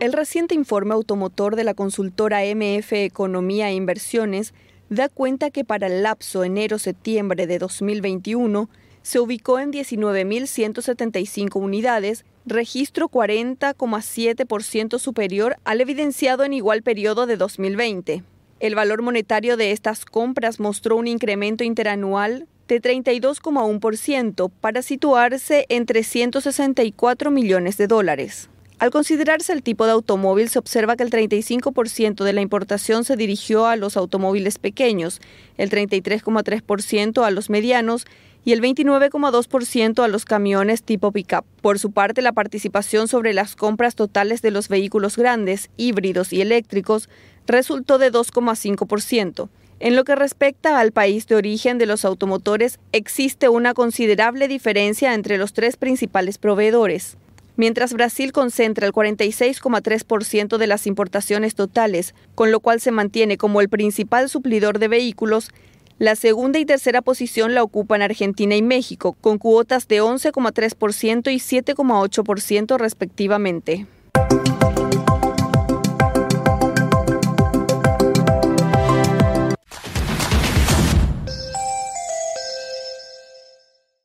El reciente informe automotor de la consultora MF Economía e Inversiones da cuenta que para el lapso enero-septiembre de 2021 se ubicó en 19.175 unidades, registro 40,7% superior al evidenciado en igual periodo de 2020. El valor monetario de estas compras mostró un incremento interanual de 32,1% para situarse en 364 millones de dólares. Al considerarse el tipo de automóvil, se observa que el 35% de la importación se dirigió a los automóviles pequeños, el 33,3% a los medianos y el 29,2% a los camiones tipo pickup. Por su parte, la participación sobre las compras totales de los vehículos grandes, híbridos y eléctricos resultó de 2,5%. En lo que respecta al país de origen de los automotores, existe una considerable diferencia entre los tres principales proveedores. Mientras Brasil concentra el 46,3% de las importaciones totales, con lo cual se mantiene como el principal suplidor de vehículos, la segunda y tercera posición la ocupan Argentina y México, con cuotas de 11,3% y 7,8% respectivamente.